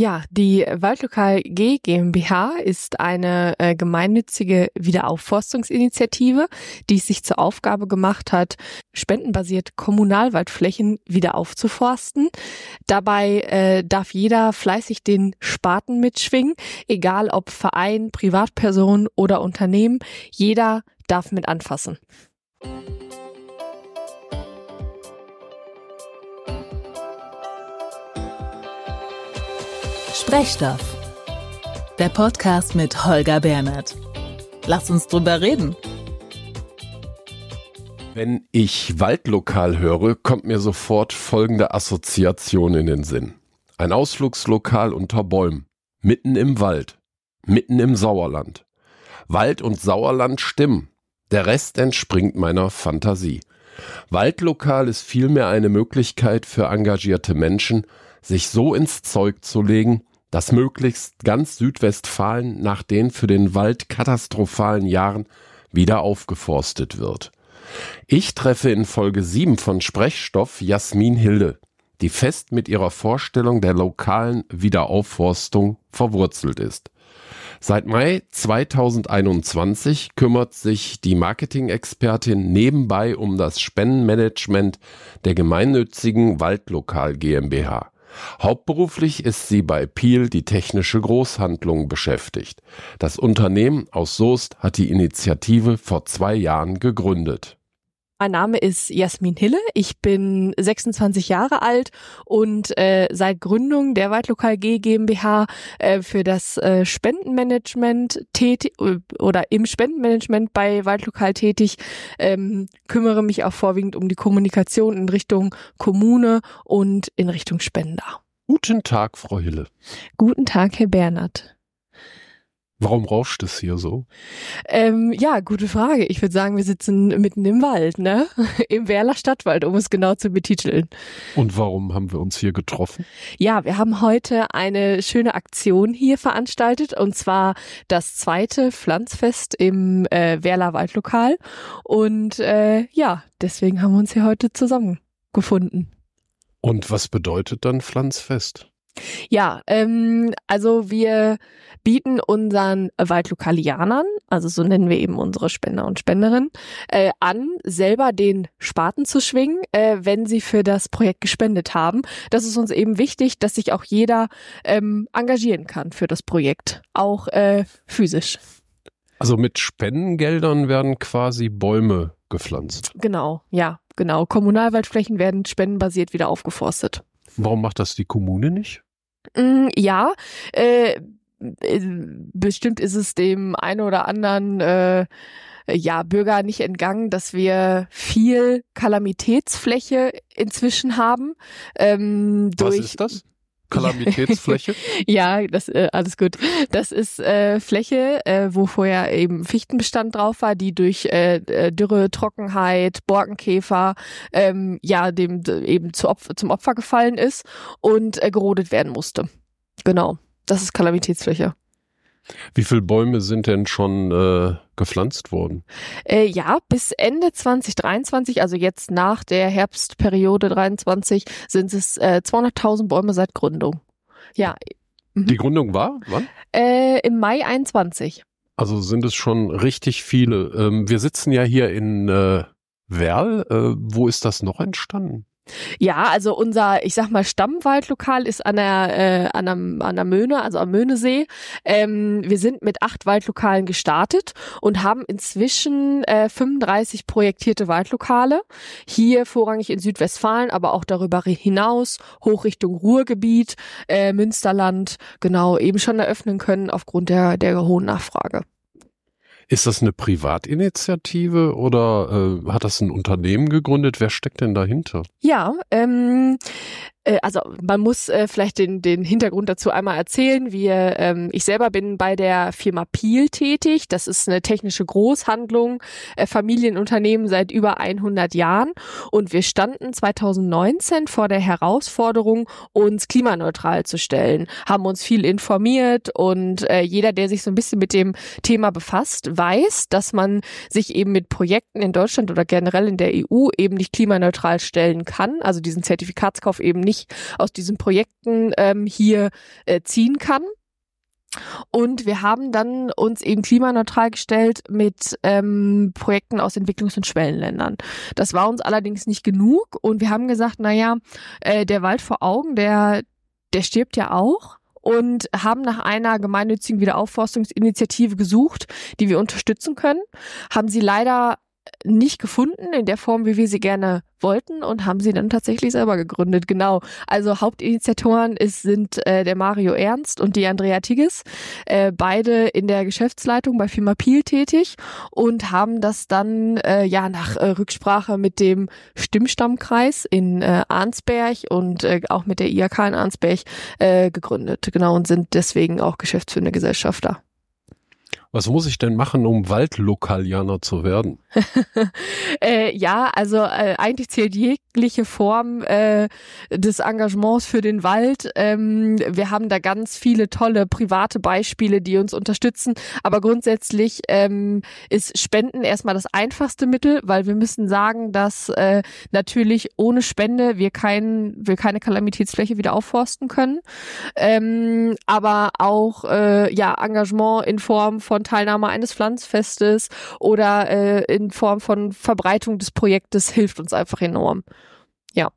Ja, die Waldlokal G GmbH ist eine äh, gemeinnützige Wiederaufforstungsinitiative, die es sich zur Aufgabe gemacht hat, spendenbasiert Kommunalwaldflächen wieder aufzuforsten. Dabei äh, darf jeder fleißig den Spaten mitschwingen, egal ob Verein, Privatperson oder Unternehmen. Jeder darf mit anfassen. Sprechstoff. Der Podcast mit Holger Bernhard. Lass uns drüber reden. Wenn ich Waldlokal höre, kommt mir sofort folgende Assoziation in den Sinn. Ein Ausflugslokal unter Bäumen, mitten im Wald, mitten im Sauerland. Wald und Sauerland stimmen. Der Rest entspringt meiner Fantasie. Waldlokal ist vielmehr eine Möglichkeit für engagierte Menschen, sich so ins Zeug zu legen, dass möglichst ganz Südwestfalen nach den für den Wald katastrophalen Jahren wieder aufgeforstet wird. Ich treffe in Folge 7 von Sprechstoff Jasmin Hilde, die fest mit ihrer Vorstellung der lokalen Wiederaufforstung verwurzelt ist. Seit Mai 2021 kümmert sich die Marketing-Expertin nebenbei um das Spendenmanagement der gemeinnützigen Waldlokal GmbH. Hauptberuflich ist sie bei Piel die technische Großhandlung beschäftigt. Das Unternehmen aus Soest hat die Initiative vor zwei Jahren gegründet. Mein Name ist Jasmin Hille. Ich bin 26 Jahre alt und äh, seit Gründung der Waldlokal G GmbH äh, für das äh, Spendenmanagement tätig oder im Spendenmanagement bei Waldlokal tätig, ähm, kümmere mich auch vorwiegend um die Kommunikation in Richtung Kommune und in Richtung Spender. Guten Tag, Frau Hille. Guten Tag, Herr Bernhard. Warum rauscht es hier so? Ähm, ja, gute Frage. Ich würde sagen, wir sitzen mitten im Wald, ne? Im Werler Stadtwald, um es genau zu betiteln. Und warum haben wir uns hier getroffen? Ja, wir haben heute eine schöne Aktion hier veranstaltet und zwar das zweite Pflanzfest im äh, Werler Waldlokal. Und äh, ja, deswegen haben wir uns hier heute zusammengefunden. Und was bedeutet dann Pflanzfest? Ja, ähm, also wir bieten unseren Waldlokalianern, also so nennen wir eben unsere Spender und Spenderinnen, äh, an, selber den Spaten zu schwingen, äh, wenn sie für das Projekt gespendet haben. Das ist uns eben wichtig, dass sich auch jeder ähm, engagieren kann für das Projekt, auch äh, physisch. Also mit Spendengeldern werden quasi Bäume gepflanzt. Genau, ja, genau. Kommunalwaldflächen werden spendenbasiert wieder aufgeforstet. Warum macht das die Kommune nicht? Mm, ja, äh, äh, bestimmt ist es dem einen oder anderen äh, ja, Bürger nicht entgangen, dass wir viel Kalamitätsfläche inzwischen haben. Ähm, Was ist das? Kalamitätsfläche? ja, das äh, alles gut. Das ist äh, Fläche, äh, wo vorher eben Fichtenbestand drauf war, die durch äh, äh Dürre, Trockenheit, Borkenkäfer ähm, ja dem eben zu Opfer, zum Opfer gefallen ist und äh, gerodet werden musste. Genau, das ist Kalamitätsfläche. Wie viele Bäume sind denn schon äh, gepflanzt worden? Äh, ja, bis Ende 2023, also jetzt nach der Herbstperiode 23, sind es äh, 200.000 Bäume seit Gründung. Ja. Mhm. Die Gründung war wann? Äh, Im Mai 21. Also sind es schon richtig viele. Ähm, wir sitzen ja hier in äh, Werl. Äh, wo ist das noch entstanden? Ja, also unser, ich sag mal, Stammwaldlokal ist an der, äh, an, der an der Möhne, also am Möhnesee. Ähm, wir sind mit acht Waldlokalen gestartet und haben inzwischen äh, 35 projektierte Waldlokale. Hier vorrangig in Südwestfalen, aber auch darüber hinaus, hoch Richtung Ruhrgebiet, äh, Münsterland, genau, eben schon eröffnen können aufgrund der, der hohen Nachfrage. Ist das eine Privatinitiative oder äh, hat das ein Unternehmen gegründet? Wer steckt denn dahinter? Ja, ähm, äh, also man muss äh, vielleicht den, den Hintergrund dazu einmal erzählen. Wir, ähm, ich selber bin bei der Firma Piel tätig. Das ist eine technische Großhandlung, äh, Familienunternehmen seit über 100 Jahren. Und wir standen 2019 vor der Herausforderung, uns klimaneutral zu stellen, haben uns viel informiert und äh, jeder, der sich so ein bisschen mit dem Thema befasst, weiß, dass man sich eben mit Projekten in Deutschland oder generell in der EU eben nicht klimaneutral stellen kann, also diesen Zertifikatskauf eben nicht nicht aus diesen Projekten ähm, hier äh, ziehen kann. Und wir haben dann uns eben klimaneutral gestellt mit ähm, Projekten aus Entwicklungs- und Schwellenländern. Das war uns allerdings nicht genug und wir haben gesagt, na ja, äh, der Wald vor Augen, der der stirbt ja auch und haben nach einer gemeinnützigen Wiederaufforstungsinitiative gesucht, die wir unterstützen können, haben sie leider nicht gefunden in der Form, wie wir sie gerne wollten und haben sie dann tatsächlich selber gegründet. Genau. Also Hauptinitiatoren ist, sind äh, der Mario Ernst und die Andrea Tigges, äh, beide in der Geschäftsleitung bei Firma Piel tätig und haben das dann äh, ja nach äh, Rücksprache mit dem Stimmstammkreis in äh, Arnsberg und äh, auch mit der IAK in Arnsberg äh, gegründet. Genau und sind deswegen auch geschäftsführende Gesellschafter. Was muss ich denn machen, um Waldlokalianer zu werden? äh, ja, also äh, eigentlich zählt jegliche Form äh, des Engagements für den Wald. Ähm, wir haben da ganz viele tolle private Beispiele, die uns unterstützen. Aber grundsätzlich ähm, ist Spenden erstmal das einfachste Mittel, weil wir müssen sagen, dass äh, natürlich ohne Spende wir, kein, wir keine Kalamitätsfläche wieder aufforsten können. Ähm, aber auch äh, ja Engagement in Form von von Teilnahme eines Pflanzfestes oder äh, in Form von Verbreitung des Projektes hilft uns einfach enorm. Ja.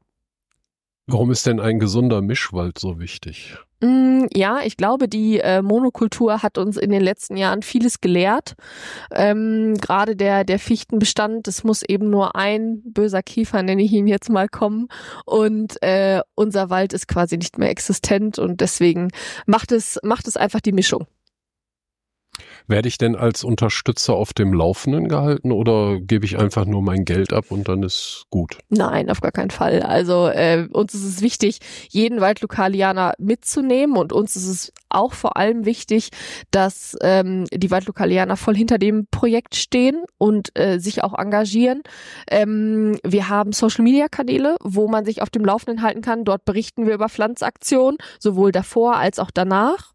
Warum ist denn ein gesunder Mischwald so wichtig? Mm, ja, ich glaube, die äh, Monokultur hat uns in den letzten Jahren vieles gelehrt. Ähm, Gerade der, der Fichtenbestand, es muss eben nur ein böser Kiefer, nenne ich ihn jetzt mal, kommen. Und äh, unser Wald ist quasi nicht mehr existent und deswegen macht es, macht es einfach die Mischung. Werde ich denn als Unterstützer auf dem Laufenden gehalten oder gebe ich einfach nur mein Geld ab und dann ist gut? Nein, auf gar keinen Fall. Also äh, uns ist es wichtig, jeden Waldlokalianer mitzunehmen und uns ist es auch vor allem wichtig, dass ähm, die Waldlokalianer voll hinter dem Projekt stehen und äh, sich auch engagieren. Ähm, wir haben Social-Media-Kanäle, wo man sich auf dem Laufenden halten kann. Dort berichten wir über Pflanzaktionen, sowohl davor als auch danach.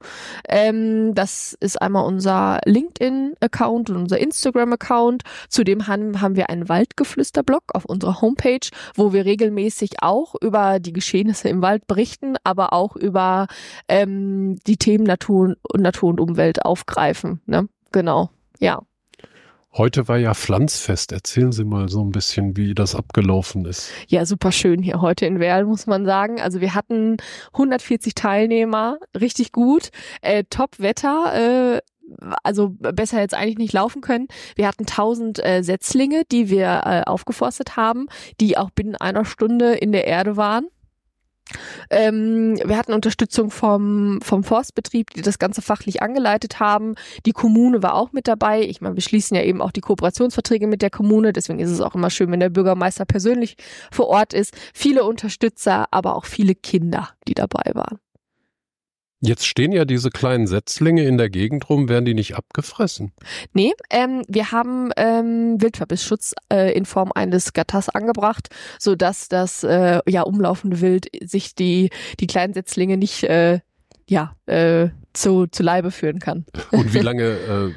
Ähm, das ist einmal unser LinkedIn-Account und unser Instagram-Account. Zudem haben, haben wir einen Waldgeflüster-Blog auf unserer Homepage, wo wir regelmäßig auch über die Geschehnisse im Wald berichten, aber auch über ähm, die Themen Natur, Natur und Umwelt aufgreifen. Ne? Genau, ja. Heute war ja Pflanzfest. Erzählen Sie mal so ein bisschen, wie das abgelaufen ist. Ja, super schön hier heute in Werl, muss man sagen. Also wir hatten 140 Teilnehmer, richtig gut. Äh, Top-Wetter. Äh, also besser jetzt eigentlich nicht laufen können. Wir hatten 1000 äh, Setzlinge, die wir äh, aufgeforstet haben, die auch binnen einer Stunde in der Erde waren. Ähm, wir hatten Unterstützung vom, vom Forstbetrieb, die das Ganze fachlich angeleitet haben. Die Kommune war auch mit dabei. Ich meine, wir schließen ja eben auch die Kooperationsverträge mit der Kommune. Deswegen ist es auch immer schön, wenn der Bürgermeister persönlich vor Ort ist. Viele Unterstützer, aber auch viele Kinder, die dabei waren. Jetzt stehen ja diese kleinen Setzlinge in der Gegend rum, werden die nicht abgefressen? Nee, ähm, wir haben ähm, Wildverbissschutz äh, in Form eines Gatters angebracht, so dass das äh, ja umlaufende Wild sich die die kleinen Setzlinge nicht äh, ja äh, zu zu Leibe führen kann. Und wie lange äh,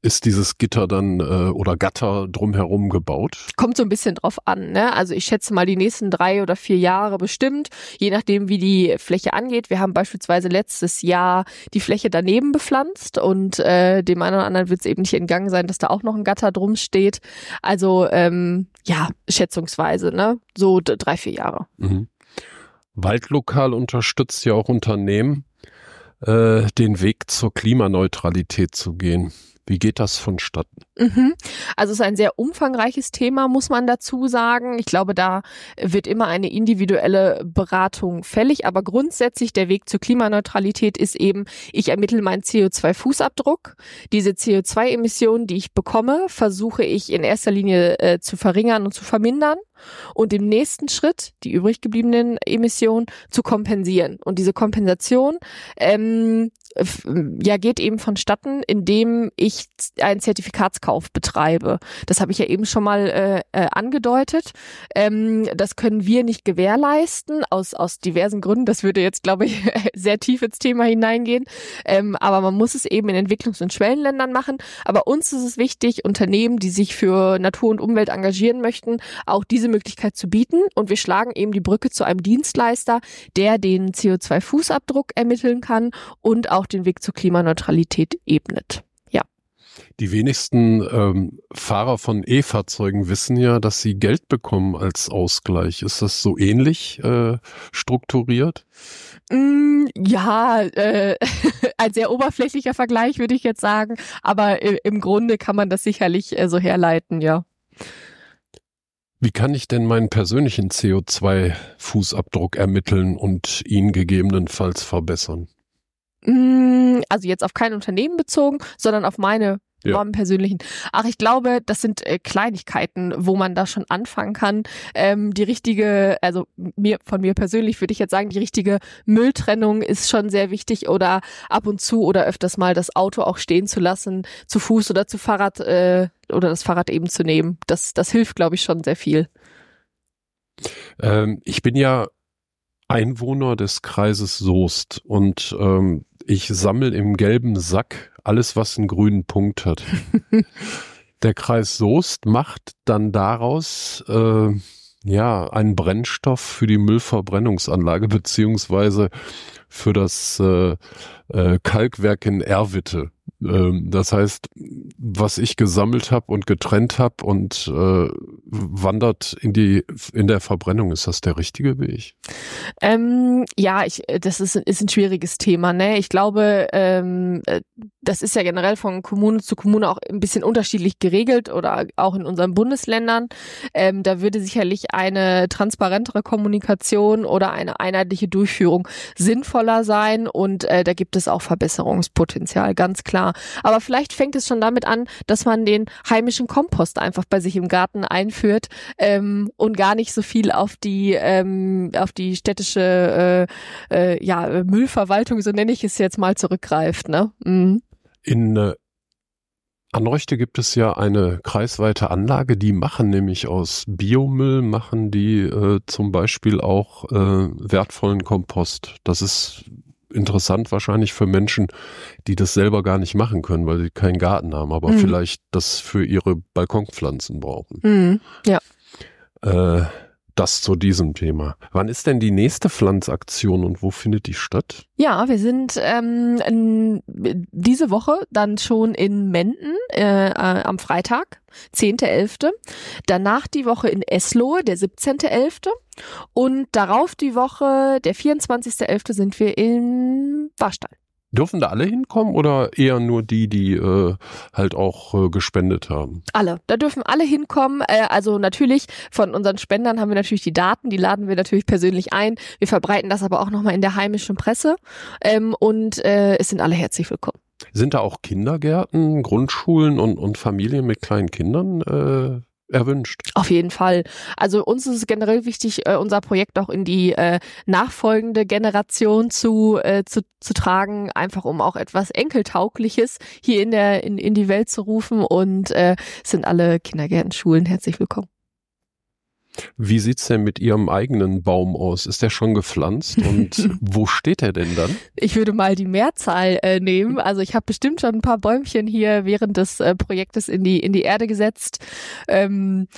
ist dieses Gitter dann äh, oder Gatter drumherum gebaut? Kommt so ein bisschen drauf an. Ne? Also ich schätze mal die nächsten drei oder vier Jahre bestimmt, je nachdem wie die Fläche angeht. Wir haben beispielsweise letztes Jahr die Fläche daneben bepflanzt und äh, dem einen oder anderen wird es eben nicht entgangen sein, dass da auch noch ein Gatter drum steht. Also ähm, ja, schätzungsweise, ne? so drei, vier Jahre. Mhm. Waldlokal unterstützt ja auch Unternehmen, äh, den Weg zur Klimaneutralität zu gehen. Wie geht das vonstatten? Mhm. Also es ist ein sehr umfangreiches Thema, muss man dazu sagen. Ich glaube, da wird immer eine individuelle Beratung fällig. Aber grundsätzlich der Weg zur Klimaneutralität ist eben, ich ermittle meinen CO2-Fußabdruck. Diese CO2-Emissionen, die ich bekomme, versuche ich in erster Linie äh, zu verringern und zu vermindern und im nächsten Schritt die übrig gebliebenen Emissionen zu kompensieren. Und diese Kompensation ähm, ja geht eben vonstatten, indem ich einen Zertifikatskauf betreibe. Das habe ich ja eben schon mal äh, äh, angedeutet. Ähm, das können wir nicht gewährleisten aus aus diversen Gründen. Das würde jetzt glaube ich sehr tief ins Thema hineingehen. Ähm, aber man muss es eben in Entwicklungs- und Schwellenländern machen. Aber uns ist es wichtig, Unternehmen, die sich für Natur und Umwelt engagieren möchten, auch diese Möglichkeit zu bieten. Und wir schlagen eben die Brücke zu einem Dienstleister, der den CO2-Fußabdruck ermitteln kann und auch den Weg zur Klimaneutralität ebnet. Ja. Die wenigsten ähm, Fahrer von E-Fahrzeugen wissen ja, dass sie Geld bekommen als Ausgleich. Ist das so ähnlich äh, strukturiert? Mm, ja, äh, ein sehr oberflächlicher Vergleich würde ich jetzt sagen, aber im Grunde kann man das sicherlich äh, so herleiten, ja. Wie kann ich denn meinen persönlichen CO2-Fußabdruck ermitteln und ihn gegebenenfalls verbessern? Mm, also jetzt auf kein Unternehmen bezogen, sondern auf meine ja. persönlichen. Ach, ich glaube, das sind äh, Kleinigkeiten, wo man da schon anfangen kann. Ähm, die richtige, also mir von mir persönlich würde ich jetzt sagen, die richtige Mülltrennung ist schon sehr wichtig oder ab und zu oder öfters mal das Auto auch stehen zu lassen, zu Fuß oder zu Fahrrad äh, oder das Fahrrad eben zu nehmen. Das, das hilft, glaube ich, schon sehr viel. Ähm, ich bin ja Einwohner des Kreises Soest und ähm, ich sammle im gelben Sack alles, was einen grünen Punkt hat. Der Kreis Soest macht dann daraus äh, ja einen Brennstoff für die Müllverbrennungsanlage beziehungsweise für das äh, äh, Kalkwerk in Erwitte. Ähm, das heißt, was ich gesammelt habe und getrennt habe und äh, wandert in die in der Verbrennung. Ist das der richtige Weg? Ähm, ja, ich, das ist, ist ein schwieriges Thema. Ne? Ich glaube, ähm, äh, das ist ja generell von Kommune zu Kommune auch ein bisschen unterschiedlich geregelt oder auch in unseren Bundesländern. Ähm, da würde sicherlich eine transparentere Kommunikation oder eine einheitliche Durchführung sinnvoller sein und äh, da gibt es auch Verbesserungspotenzial, ganz klar. Aber vielleicht fängt es schon damit an, dass man den heimischen Kompost einfach bei sich im Garten einführt ähm, und gar nicht so viel auf die ähm, auf die städtische äh, äh, ja Müllverwaltung, so nenne ich es jetzt mal, zurückgreift. Ne? Mhm. In äh, Anreuchte gibt es ja eine kreisweite Anlage, die machen nämlich aus Biomüll, machen die äh, zum Beispiel auch äh, wertvollen Kompost. Das ist interessant wahrscheinlich für Menschen, die das selber gar nicht machen können, weil sie keinen Garten haben, aber mhm. vielleicht das für ihre Balkonpflanzen brauchen. Mhm. Ja. Äh, das zu diesem Thema. Wann ist denn die nächste Pflanzaktion und wo findet die statt? Ja, wir sind ähm, diese Woche dann schon in Menden äh, äh, am Freitag, 10.11. Danach die Woche in Eslohe, der 17.11. Und darauf die Woche, der 24.11. sind wir in Warstein. Dürfen da alle hinkommen oder eher nur die, die äh, halt auch äh, gespendet haben? Alle. Da dürfen alle hinkommen. Äh, also natürlich von unseren Spendern haben wir natürlich die Daten, die laden wir natürlich persönlich ein. Wir verbreiten das aber auch nochmal in der heimischen Presse ähm, und äh, es sind alle herzlich willkommen. Sind da auch Kindergärten, Grundschulen und, und Familien mit kleinen Kindern äh, erwünscht. Auf jeden Fall. Also uns ist es generell wichtig, äh, unser Projekt auch in die äh, nachfolgende Generation zu, äh, zu, zu tragen, einfach um auch etwas Enkeltaugliches hier in der in, in die Welt zu rufen und äh, sind alle Kindergärten, Schulen herzlich willkommen. Wie sieht's denn mit Ihrem eigenen Baum aus? Ist der schon gepflanzt und wo steht er denn dann? Ich würde mal die Mehrzahl äh, nehmen. Also ich habe bestimmt schon ein paar Bäumchen hier während des äh, Projektes in die in die Erde gesetzt. Ähm,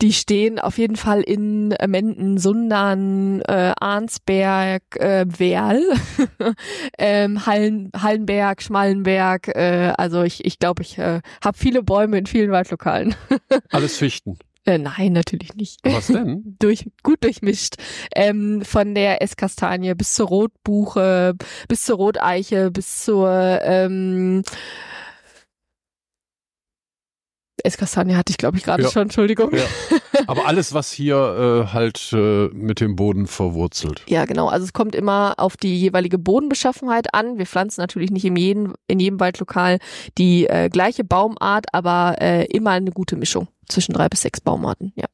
die stehen auf jeden Fall in äh, Menden, Sundern, äh, Arnsberg, äh, Werl, ähm, Hallen, Hallenberg, Schmallenberg. Äh, also ich ich, glaube, ich äh, habe viele Bäume in vielen Waldlokalen. Alles Fichten. Äh, nein, natürlich nicht. Was denn? Durch, gut durchmischt. Ähm, von der Esskastanie bis zur Rotbuche, bis zur Roteiche, bis zur ähm, Esskastanie hatte ich, glaube ich, gerade ja. schon, Entschuldigung. Ja. Aber alles, was hier äh, halt äh, mit dem Boden verwurzelt. Ja, genau. Also es kommt immer auf die jeweilige Bodenbeschaffenheit an. Wir pflanzen natürlich nicht in jedem, in jedem Waldlokal die äh, gleiche Baumart, aber äh, immer eine gute Mischung zwischen drei bis sechs Baumarten, ja.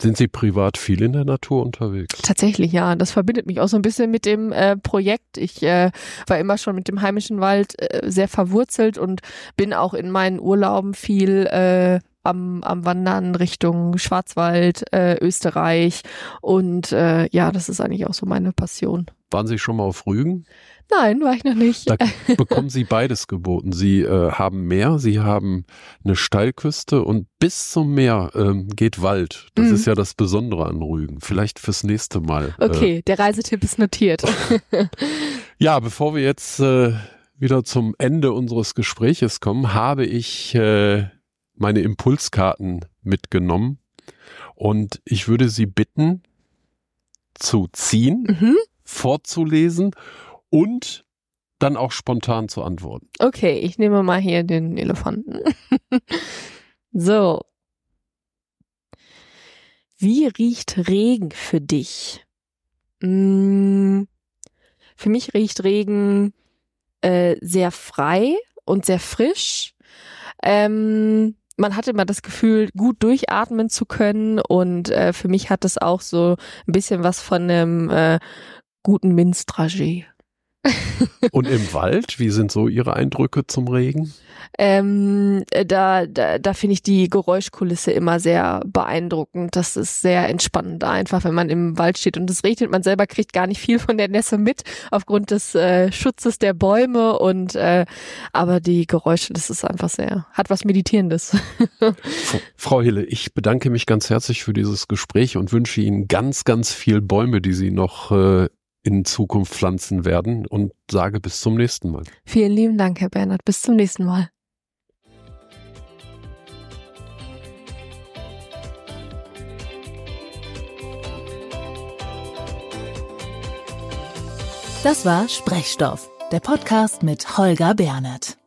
Sind Sie privat viel in der Natur unterwegs? Tatsächlich, ja. Das verbindet mich auch so ein bisschen mit dem äh, Projekt. Ich äh, war immer schon mit dem heimischen Wald äh, sehr verwurzelt und bin auch in meinen Urlauben viel äh, am, am Wandern Richtung Schwarzwald, äh, Österreich. Und äh, ja, das ist eigentlich auch so meine Passion. Waren Sie schon mal auf Rügen? Nein, war ich noch nicht. Da bekommen Sie beides geboten. Sie äh, haben Meer, Sie haben eine Steilküste und bis zum Meer ähm, geht Wald. Das Mhm. ist ja das Besondere an Rügen. Vielleicht fürs nächste Mal. Äh, Okay, der Reisetipp ist notiert. ja, bevor wir jetzt äh, wieder zum Ende unseres Gespräches kommen, habe ich äh, meine Impulskarten mitgenommen und ich würde Sie bitten zu ziehen, mhm. Vorzulesen und dann auch spontan zu antworten. Okay, ich nehme mal hier den Elefanten. so. Wie riecht Regen für dich? Mm, für mich riecht Regen äh, sehr frei und sehr frisch. Ähm, man hat immer das Gefühl, gut durchatmen zu können und äh, für mich hat es auch so ein bisschen was von einem äh, guten Minzdragé. Und im Wald, wie sind so Ihre Eindrücke zum Regen? Ähm, äh, da da, da finde ich die Geräuschkulisse immer sehr beeindruckend. Das ist sehr entspannend einfach, wenn man im Wald steht und es regnet. Man selber kriegt gar nicht viel von der Nässe mit aufgrund des äh, Schutzes der Bäume und äh, aber die Geräusche, das ist einfach sehr, hat was Meditierendes. Frau Hille, ich bedanke mich ganz herzlich für dieses Gespräch und wünsche Ihnen ganz, ganz viel Bäume, die Sie noch äh, in Zukunft pflanzen werden und sage bis zum nächsten Mal. Vielen lieben Dank, Herr Bernhard. Bis zum nächsten Mal. Das war Sprechstoff, der Podcast mit Holger Bernert.